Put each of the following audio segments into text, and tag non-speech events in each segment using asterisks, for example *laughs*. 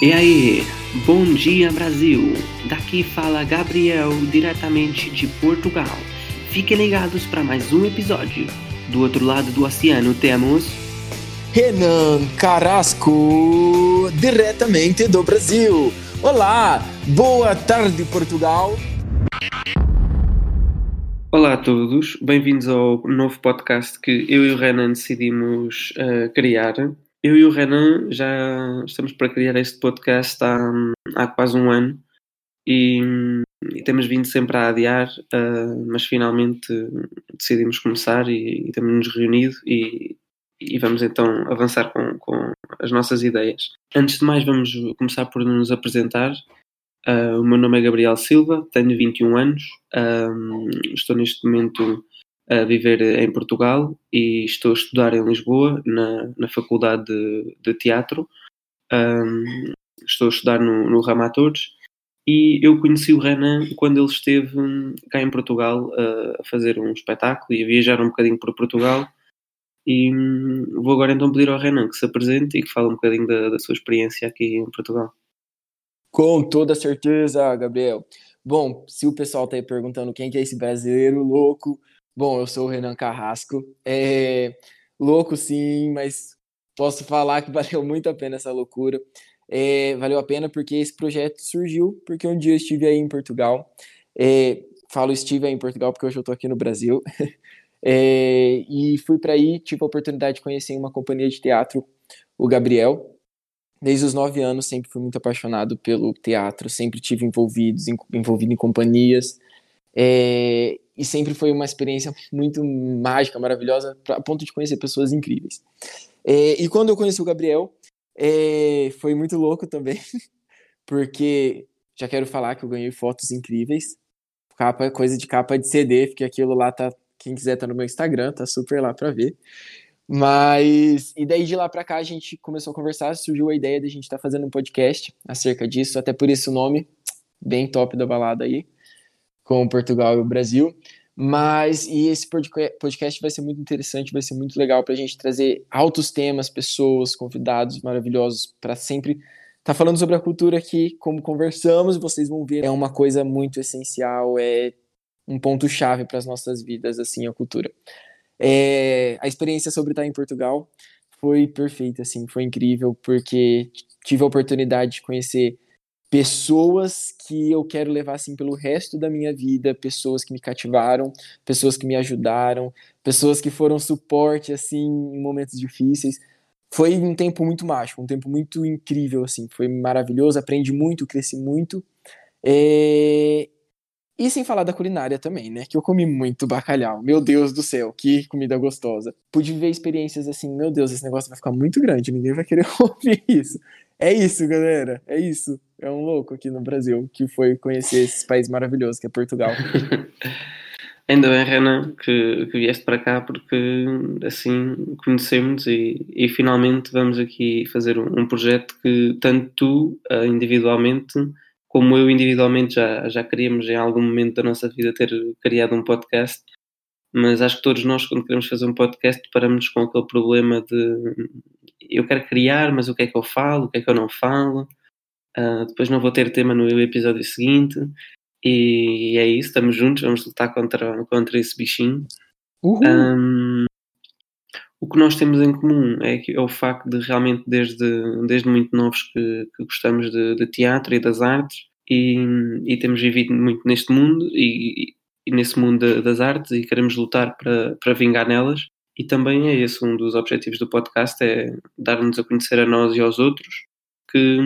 E aí, bom dia Brasil! Daqui fala Gabriel, diretamente de Portugal. Fiquem ligados para mais um episódio. Do outro lado do oceano temos. Renan Carrasco, diretamente do Brasil. Olá, boa tarde, Portugal. Olá a todos, bem-vindos ao novo podcast que eu e o Renan decidimos uh, criar. Eu e o Renan já estamos para criar este podcast há, há quase um ano e, e temos vindo sempre a adiar, uh, mas finalmente decidimos começar e, e temos-nos reunido e, e, vamos então avançar com, com, as nossas ideias. Antes de mais, vamos começar por nos apresentar. Uh, o meu nome é Gabriel Silva, tenho 21 anos, um, estou neste momento a viver em Portugal e estou a estudar em Lisboa, na, na Faculdade de, de Teatro. Um, estou a estudar no, no Ramatores e eu conheci o Renan quando ele esteve cá em Portugal a fazer um espetáculo e a viajar um bocadinho por Portugal. E hum, vou agora então pedir ao Renan que se apresente e que fale um bocadinho da, da sua experiência aqui em Portugal. Com toda certeza, Gabriel. Bom, se o pessoal está aí perguntando quem que é esse brasileiro louco, bom, eu sou o Renan Carrasco. É louco sim, mas posso falar que *laughs* valeu muito a pena essa loucura. É, valeu a pena porque esse projeto surgiu porque um dia eu estive aí em Portugal. É, falo estive aí em Portugal porque hoje eu estou aqui no Brasil. *laughs* É, e fui para aí, tive a oportunidade de conhecer uma companhia de teatro, o Gabriel. Desde os nove anos sempre fui muito apaixonado pelo teatro, sempre tive envolvidos, envolvido em companhias. É, e sempre foi uma experiência muito mágica, maravilhosa, a ponto de conhecer pessoas incríveis. É, e quando eu conheci o Gabriel, é, foi muito louco também, *laughs* porque já quero falar que eu ganhei fotos incríveis, capa, coisa de capa de CD, porque aquilo lá tá, quem quiser tá no meu Instagram, tá super lá para ver. Mas, e daí de lá pra cá a gente começou a conversar, surgiu a ideia de a gente estar tá fazendo um podcast acerca disso, até por esse nome, bem top da balada aí, com Portugal e o Brasil. Mas, e esse podcast vai ser muito interessante, vai ser muito legal para a gente trazer altos temas, pessoas, convidados maravilhosos para sempre estar tá falando sobre a cultura aqui, como conversamos, vocês vão ver, é uma coisa muito essencial, é um ponto-chave para as nossas vidas, assim, a cultura. É, a experiência sobre estar em Portugal foi perfeita, assim, foi incrível, porque tive a oportunidade de conhecer pessoas que eu quero levar assim pelo resto da minha vida, pessoas que me cativaram, pessoas que me ajudaram, pessoas que foram suporte assim em momentos difíceis. Foi um tempo muito mágico, um tempo muito incrível assim, foi maravilhoso, aprendi muito, cresci muito. É... E sem falar da culinária também, né? Que eu comi muito bacalhau. Meu Deus do céu, que comida gostosa. Pude viver experiências assim, meu Deus, esse negócio vai ficar muito grande, ninguém vai querer *laughs* ouvir isso. É isso, galera. É isso. É um louco aqui no Brasil que foi conhecer esse país maravilhoso que é Portugal. *laughs* Ainda bem, Renan, que, que vieste para cá porque assim conhecemos e, e finalmente vamos aqui fazer um, um projeto que tanto tu uh, individualmente como eu individualmente já, já queríamos em algum momento da nossa vida ter criado um podcast, mas acho que todos nós quando queremos fazer um podcast paramos com aquele problema de eu quero criar, mas o que é que eu falo, o que é que eu não falo, uh, depois não vou ter tema no episódio seguinte, e é isso, estamos juntos, vamos lutar contra, contra esse bichinho. Um, o que nós temos em comum é, que, é o facto de realmente, desde, desde muito novos, que, que gostamos de, de, teatro e das artes, e, e, temos vivido muito neste mundo e, e nesse mundo das artes, e queremos lutar para, para vingar nelas. E também é esse um dos objetivos do podcast, é dar-nos a conhecer a nós e aos outros que,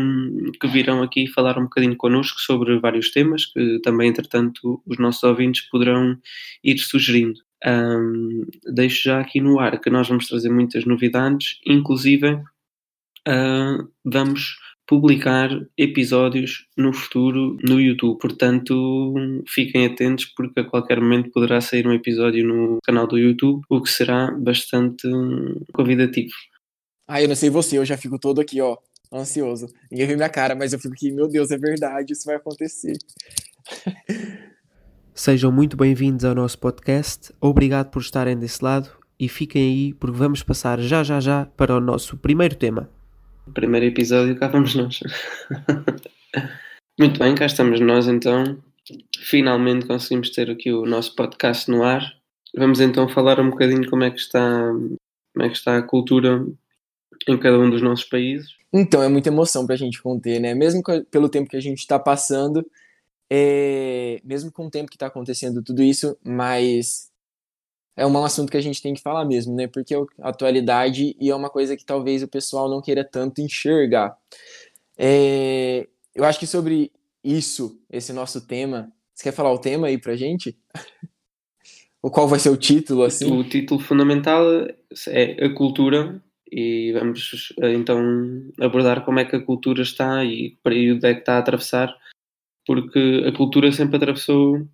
que virão aqui falar um bocadinho connosco sobre vários temas que também, entretanto, os nossos ouvintes poderão ir sugerindo. Um, deixo já aqui no ar que nós vamos trazer muitas novidades, inclusive uh, vamos publicar episódios no futuro no YouTube. Portanto, fiquem atentos porque a qualquer momento poderá sair um episódio no canal do YouTube, o que será bastante convidativo. Ah, eu não sei você, eu já fico todo aqui, ó, ansioso. Ninguém vê minha cara, mas eu fico aqui, meu Deus, é verdade, isso vai acontecer. *laughs* Sejam muito bem-vindos ao nosso podcast. Obrigado por estarem desse lado e fiquem aí porque vamos passar já já já para o nosso primeiro tema. Primeiro episódio, cá vamos nós. Muito bem, cá estamos nós então. Finalmente conseguimos ter aqui o nosso podcast no ar. Vamos então falar um bocadinho como é que está, como é que está a cultura em cada um dos nossos países. Então, é muita emoção para a gente conter, né? Mesmo pelo tempo que a gente está passando, é... mesmo com o tempo que está acontecendo tudo isso, mas é um assunto que a gente tem que falar mesmo, né? Porque é atualidade e é uma coisa que talvez o pessoal não queira tanto enxergar. É... Eu acho que sobre isso, esse nosso tema, você quer falar o tema aí pra gente? *laughs* Ou qual vai ser o título, assim? O título fundamental é a cultura e vamos eh, então abordar como é que a cultura está e que período é que está a atravessar, porque a cultura sempre atravessou,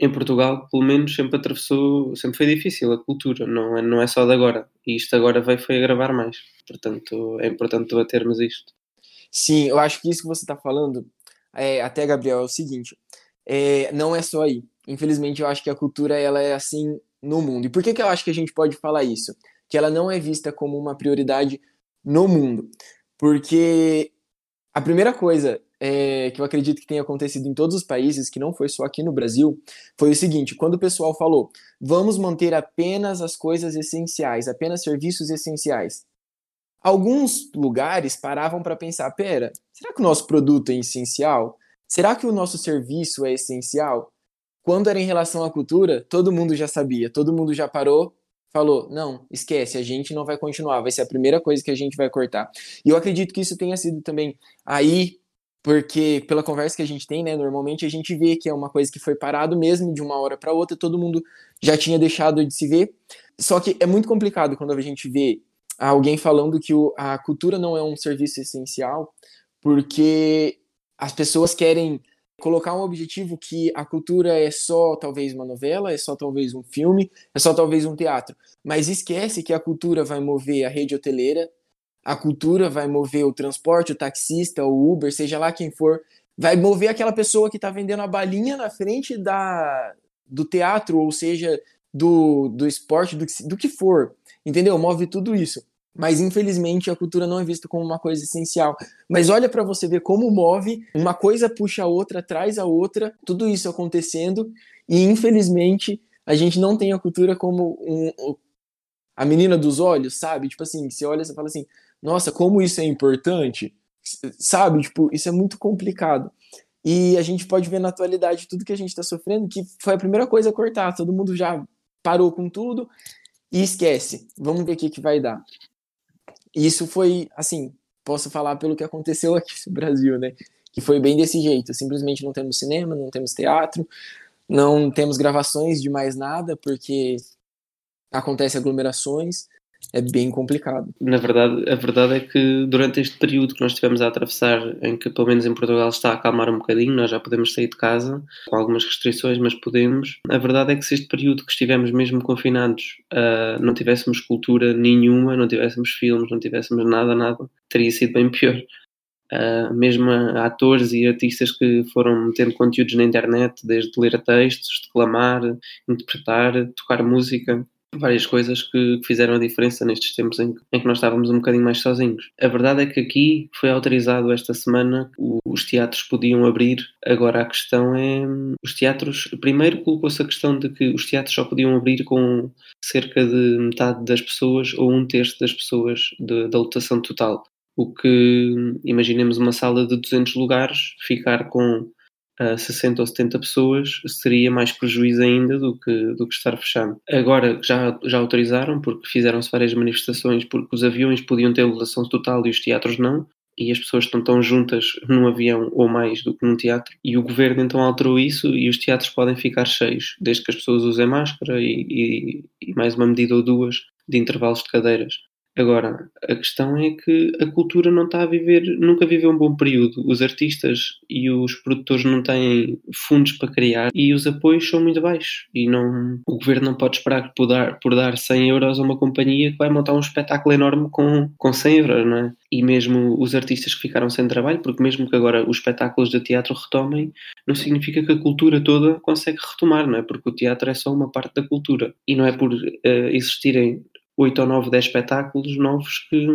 em Portugal, pelo menos, sempre atravessou, sempre foi difícil a cultura, não é, não é só de agora. E isto agora veio foi agravar mais. Portanto, é importante debatermos isto. Sim, eu acho que isso que você está falando, é, até, Gabriel, é o seguinte: é, não é só aí. Infelizmente, eu acho que a cultura ela é assim no mundo. E por que, que eu acho que a gente pode falar isso? que ela não é vista como uma prioridade no mundo. Porque a primeira coisa é, que eu acredito que tenha acontecido em todos os países, que não foi só aqui no Brasil, foi o seguinte: quando o pessoal falou, vamos manter apenas as coisas essenciais, apenas serviços essenciais. Alguns lugares paravam para pensar: pera, será que o nosso produto é essencial? Será que o nosso serviço é essencial? Quando era em relação à cultura, todo mundo já sabia, todo mundo já parou falou: não, esquece, a gente não vai continuar, vai ser a primeira coisa que a gente vai cortar. E eu acredito que isso tenha sido também aí, porque pela conversa que a gente tem, né, normalmente a gente vê que é uma coisa que foi parado mesmo de uma hora para outra, todo mundo já tinha deixado de se ver. Só que é muito complicado quando a gente vê alguém falando que o, a cultura não é um serviço essencial, porque as pessoas querem colocar um objetivo que a cultura é só talvez uma novela, é só talvez um filme, é só talvez um teatro, mas esquece que a cultura vai mover a rede hoteleira, a cultura vai mover o transporte, o taxista, o Uber, seja lá quem for, vai mover aquela pessoa que está vendendo a balinha na frente da, do teatro, ou seja, do, do esporte, do, do que for, entendeu? Move tudo isso mas infelizmente a cultura não é vista como uma coisa essencial. Mas olha para você ver como move, uma coisa puxa a outra, traz a outra, tudo isso acontecendo, e infelizmente a gente não tem a cultura como um, um, a menina dos olhos, sabe? Tipo assim, você olha e fala assim, nossa, como isso é importante, sabe? Tipo, isso é muito complicado. E a gente pode ver na atualidade tudo que a gente está sofrendo, que foi a primeira coisa a cortar, todo mundo já parou com tudo e esquece. Vamos ver o que, que vai dar. Isso foi, assim, posso falar pelo que aconteceu *laughs* aqui no Brasil, né? Que foi bem desse jeito. Simplesmente não temos cinema, não temos teatro, não temos gravações de mais nada, porque acontece aglomerações é bem complicado. Na verdade, a verdade é que durante este período que nós estivemos a atravessar, em que pelo menos em Portugal está a acalmar um bocadinho, nós já podemos sair de casa com algumas restrições, mas podemos. A verdade é que se este período que estivemos mesmo confinados uh, não tivéssemos cultura nenhuma, não tivéssemos filmes, não tivéssemos nada, nada, teria sido bem pior. Uh, mesmo atores e artistas que foram tendo conteúdos na internet, desde ler textos, declamar, interpretar, tocar música, várias coisas que, fizeram a diferença nestes tempos em, em, que nós estávamos um bocadinho mais sozinhos. A verdade é que aqui foi autorizado esta semana, os teatros podiam abrir, agora a questão é, os teatros, primeiro colocou-se a questão de que os teatros só podiam abrir com cerca de metade das pessoas ou um terço das pessoas de, da lotação total. O que, imaginemos uma sala de 200 lugares, ficar com a 60 ou 70 pessoas seria mais prejuízo ainda do que, do que estar fechado. Agora já, já autorizaram, porque fizeram-se várias manifestações, porque os aviões podiam ter lotação total e os teatros não, e as pessoas estão tão juntas num avião ou mais do que num teatro, e o governo então alterou isso e os teatros podem ficar cheios, desde que as pessoas usem máscara e, e, e mais uma medida ou duas de intervalos de cadeiras. Agora, a questão é que a cultura não está a viver, nunca viveu um bom período. Os artistas e os produtores não têm fundos para criar e os apoios são muito baixos. E não, o governo não pode esperar por dar, por dar 100 euros a uma companhia que vai montar um espetáculo enorme com, com 100 euros, não é? E mesmo os artistas que ficaram sem trabalho, porque mesmo que agora os espetáculos de teatro retomem, não significa que a cultura toda consegue retomar, não é? Porque o teatro é só uma parte da cultura. E não é por uh, existirem 8 ou 9, 10 espetáculos novos que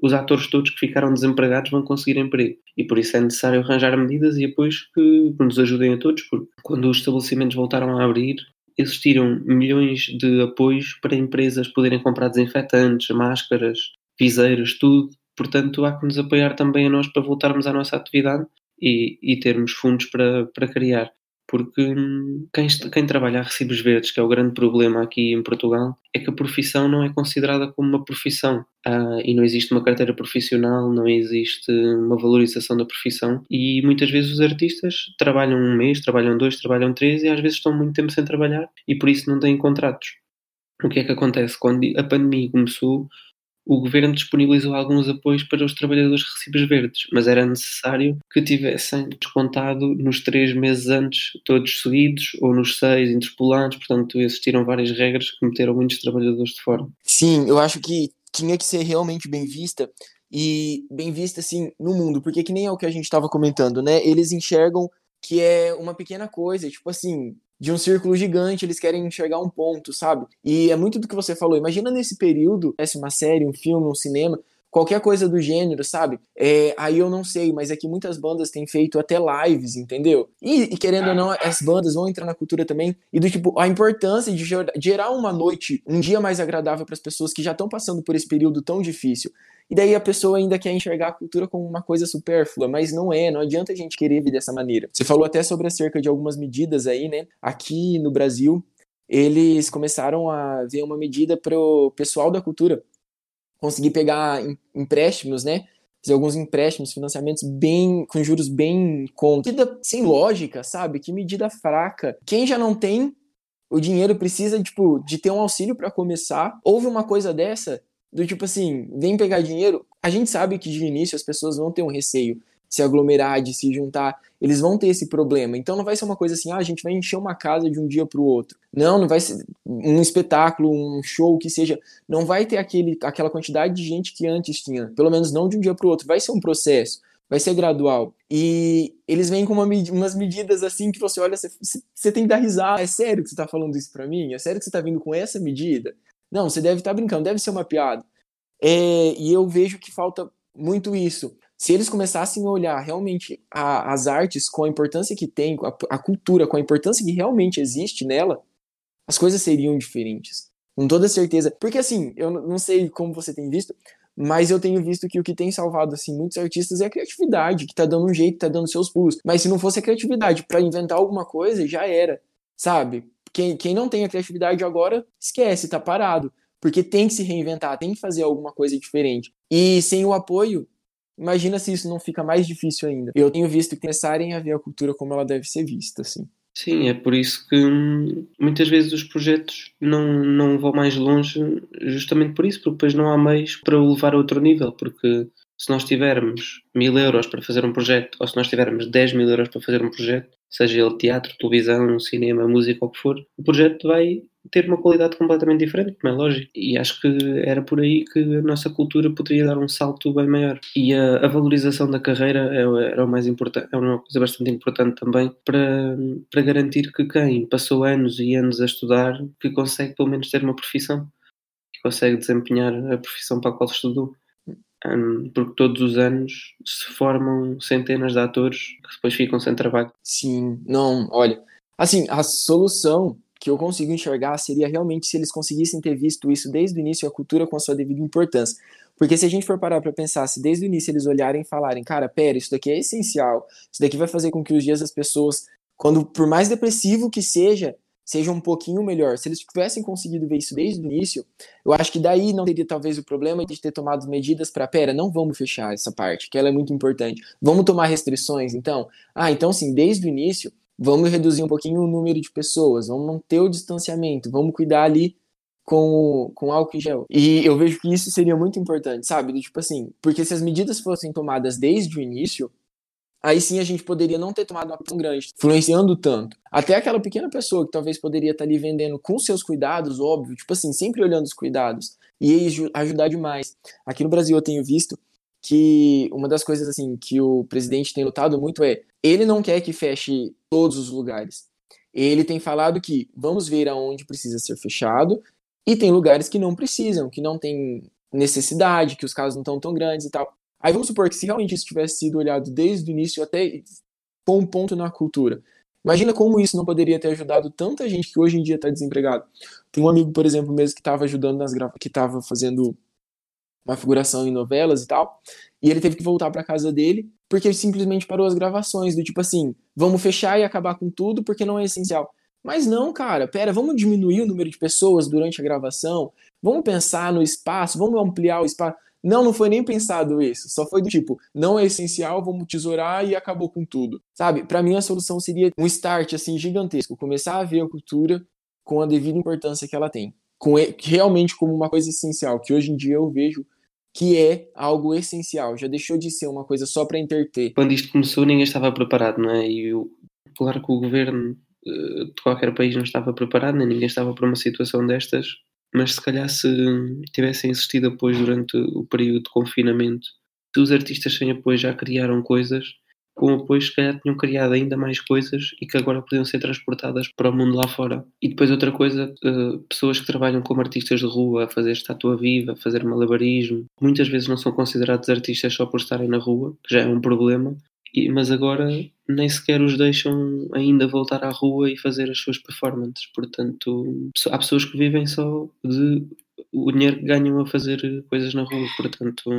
os atores todos que ficaram desempregados vão conseguir emprego. E por isso é necessário arranjar medidas e apoios que, nos ajudem a todos, porque quando os estabelecimentos voltaram a abrir, existiram milhões de apoios para empresas poderem comprar desinfetantes, máscaras, viseiros, tudo. Portanto, há que nos apoiar também a nós para voltarmos à nossa atividade e, e termos fundos para, para criar porque hum, quem, quem, trabalha a recibos verdes, que é o grande problema aqui em Portugal, é que a profissão não é considerada como uma profissão ah, e não existe uma carteira profissional, não existe uma valorização da profissão e muitas vezes os artistas trabalham um mês, trabalham dois, trabalham três e às vezes estão muito tempo sem trabalhar e por isso não têm contratos. O que é que acontece? Quando a pandemia começou, o governo disponibilizou alguns apoios para os trabalhadores recibos verdes, mas era necessário que tivessem descontado nos três meses antes, todos seguidos, ou nos seis interpolados, portanto existiram várias regras que meteram muitos trabalhadores de fora. Sim, eu acho que tinha que ser realmente bem vista, e bem vista assim no mundo, porque que nem é o que a gente estava comentando, né? Eles enxergam que é uma pequena coisa, tipo assim, de um círculo gigante, eles querem enxergar um ponto, sabe? E é muito do que você falou. Imagina nesse período, uma série, um filme, um cinema, qualquer coisa do gênero, sabe? É, aí eu não sei, mas é que muitas bandas têm feito até lives, entendeu? E, e, querendo ou não, as bandas vão entrar na cultura também. E do tipo, a importância de gerar uma noite, um dia mais agradável para as pessoas que já estão passando por esse período tão difícil. E daí a pessoa ainda quer enxergar a cultura como uma coisa supérflua, mas não é, não adianta a gente querer vir dessa maneira. Você falou até sobre acerca de algumas medidas aí, né? Aqui no Brasil, eles começaram a ver uma medida para o pessoal da cultura conseguir pegar empréstimos, né? Fazer alguns empréstimos, financiamentos bem com juros bem contra. Medida sem lógica, sabe? Que medida fraca. Quem já não tem o dinheiro precisa tipo de ter um auxílio para começar. Houve uma coisa dessa do tipo assim, vem pegar dinheiro. A gente sabe que de início as pessoas vão ter um receio se aglomerar, de se juntar, eles vão ter esse problema. Então não vai ser uma coisa assim, ah, a gente vai encher uma casa de um dia para o outro. Não, não vai ser um espetáculo, um show que seja, não vai ter aquele, aquela quantidade de gente que antes tinha, pelo menos não de um dia para o outro. Vai ser um processo, vai ser gradual. E eles vêm com uma, umas medidas assim que você olha, você, você tem que dar risada. É sério que você está falando isso para mim? É sério que você está vindo com essa medida? Não, você deve estar tá brincando, deve ser uma piada. É, e eu vejo que falta muito isso. Se eles começassem a olhar realmente a, as artes com a importância que tem, a, a cultura com a importância que realmente existe nela, as coisas seriam diferentes. Com toda certeza. Porque assim, eu não sei como você tem visto, mas eu tenho visto que o que tem salvado assim muitos artistas é a criatividade, que tá dando um jeito, tá dando seus pulos. Mas se não fosse a criatividade para inventar alguma coisa, já era, sabe? Quem, quem não tem a criatividade agora, esquece, tá parado. Porque tem que se reinventar, tem que fazer alguma coisa diferente. E sem o apoio, imagina se isso não fica mais difícil ainda. Eu tenho visto que começarem a ver a cultura como ela deve ser vista, assim. Sim, é por isso que hum, muitas vezes os projetos não, não vão mais longe, justamente por isso, porque depois não há meios para o levar a outro nível, porque se nós tivermos mil euros para fazer um projeto, ou se nós tivermos 10 mil euros para fazer um projeto, seja ele teatro, televisão, cinema, música, ou o que for, o projeto vai ter uma qualidade completamente diferente, como é lógico. E acho que era por aí que a nossa cultura poderia dar um salto bem maior. E a, a valorização da carreira é, era o mais importante, é uma coisa bastante importante também para, para garantir que quem passou anos e anos a estudar, que consegue pelo menos ter uma profissão, que consegue desempenhar a profissão para a qual estudou porque todos os anos se formam centenas de atores que depois ficam sem trabalho. Sim, não, olha, assim, a solução que eu consigo enxergar seria realmente se eles conseguissem ter visto isso desde o início, a cultura com a sua devida importância. Porque se a gente for parar para pensar, se desde o início eles olharem e falarem, cara, pera, isso daqui é essencial, isso daqui vai fazer com que os dias das pessoas, quando por mais depressivo que seja, seja um pouquinho melhor. Se eles tivessem conseguido ver isso desde o início, eu acho que daí não teria talvez o problema de ter tomado medidas para, pera, não vamos fechar essa parte, que ela é muito importante. Vamos tomar restrições, então? Ah, então sim, desde o início, vamos reduzir um pouquinho o número de pessoas, vamos manter o distanciamento, vamos cuidar ali com, com álcool em gel. E eu vejo que isso seria muito importante, sabe? Tipo assim, porque se as medidas fossem tomadas desde o início, aí sim a gente poderia não ter tomado uma tão grande, influenciando tanto. Até aquela pequena pessoa que talvez poderia estar ali vendendo com seus cuidados, óbvio, tipo assim, sempre olhando os cuidados, e ajudar demais. Aqui no Brasil eu tenho visto que uma das coisas assim que o presidente tem lutado muito é ele não quer que feche todos os lugares. Ele tem falado que vamos ver aonde precisa ser fechado e tem lugares que não precisam, que não tem necessidade, que os casos não estão tão grandes e tal. Aí vamos supor que se realmente isso tivesse sido olhado desde o início até pôr um ponto na cultura. Imagina como isso não poderia ter ajudado tanta gente que hoje em dia está desempregado. Tem um amigo, por exemplo, mesmo que estava ajudando nas gra... que estava fazendo uma figuração em novelas e tal, e ele teve que voltar para casa dele porque ele simplesmente parou as gravações do tipo assim, vamos fechar e acabar com tudo porque não é essencial. Mas não, cara, pera, vamos diminuir o número de pessoas durante a gravação, vamos pensar no espaço, vamos ampliar o espaço. Não, não foi nem pensado isso. Só foi do tipo, não é essencial, vamos tesourar e acabou com tudo. Sabe? Para mim a solução seria um start assim gigantesco, começar a ver a cultura com a devida importância que ela tem, com realmente como uma coisa essencial, que hoje em dia eu vejo que é algo essencial, já deixou de ser uma coisa só para entreter. Quando isto começou, ninguém estava preparado, não é? E o, claro que o governo eh, de qualquer país não estava preparado, nem ninguém estava para uma situação destas, mas se calhar se tivessem existido apoio durante o período de confinamento, se os artistas sem apoio já criaram coisas, com apoio se calhar tinham criado ainda mais coisas e que agora podiam ser transportadas para o mundo lá fora. E depois outra coisa, uh, pessoas que trabalham como artistas de rua, a fazer estátua viva, a fazer malabarismo, muitas vezes não são considerados artistas só por estarem na rua, que já é um problema, e, mas agora nem sequer os deixam ainda voltar à rua e fazer as suas performances. Portanto, há pessoas que vivem só de o dinheiro que ganham a fazer coisas na rua. Portanto,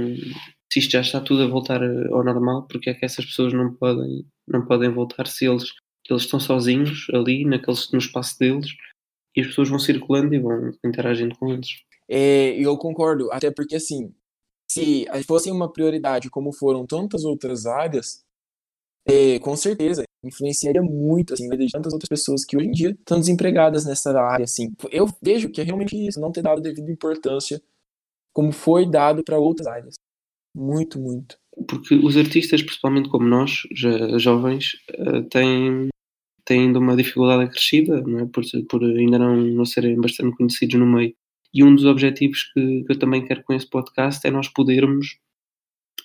se isto já está tudo a voltar ao normal, porque é que essas pessoas não podem, não podem voltar se eles, eles estão sozinhos ali naqueles, no espaço deles e as pessoas vão circulando e vão interagindo com eles. É, eu concordo, até porque assim, se fosse uma prioridade como foram tantas outras áreas, é, com certeza, influenciaria muito, assim, de tantas outras pessoas que hoje em dia estão desempregadas nessa área, assim. Eu vejo que é realmente isso, não ter dado devida importância como foi dado para outras áreas. Muito, muito. Porque os artistas, principalmente como nós, já, jovens, uh, têm, têm ainda uma dificuldade acrescida, não é? por, por ainda não, não serem bastante conhecidos no meio. E um dos objetivos que, que eu também quero com esse podcast é nós podermos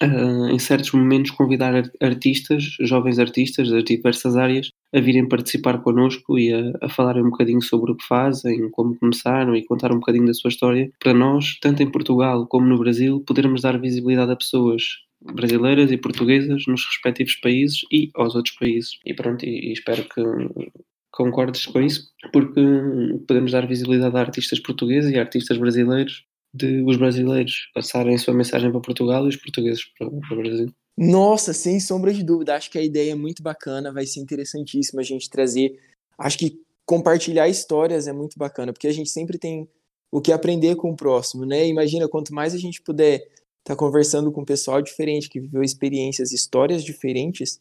uh, em certos momentos, convidar artistas, jovens artistas das diversas áreas, a virem participar connosco e a, a falarem um bocadinho sobre o que fazem, como começaram e contar um bocadinho da sua história, para nós, tanto em Portugal como no Brasil, podermos dar visibilidade a pessoas brasileiras e portuguesas nos respectivos países e aos outros países. E pronto, e, e espero que concordes com isso, porque podemos dar visibilidade a artistas portugueses e a artistas brasileiros de os brasileiros passarem sua mensagem para Portugal e os portugueses para, para o Brasil. Nossa, sem sombra de dúvida, acho que a ideia é muito bacana, vai ser interessantíssima a gente trazer. Acho que compartilhar histórias é muito bacana, porque a gente sempre tem o que aprender com o próximo, né? Imagina quanto mais a gente puder estar tá conversando com pessoal diferente, que viveu experiências, histórias diferentes,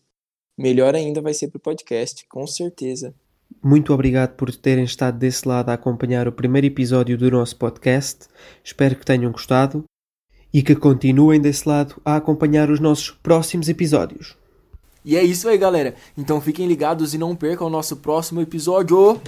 melhor ainda vai ser para o podcast, com certeza. Muito obrigado por terem estado desse lado a acompanhar o primeiro episódio do nosso podcast. Espero que tenham gostado e que continuem desse lado a acompanhar os nossos próximos episódios. E é isso aí, galera. Então fiquem ligados e não percam o nosso próximo episódio.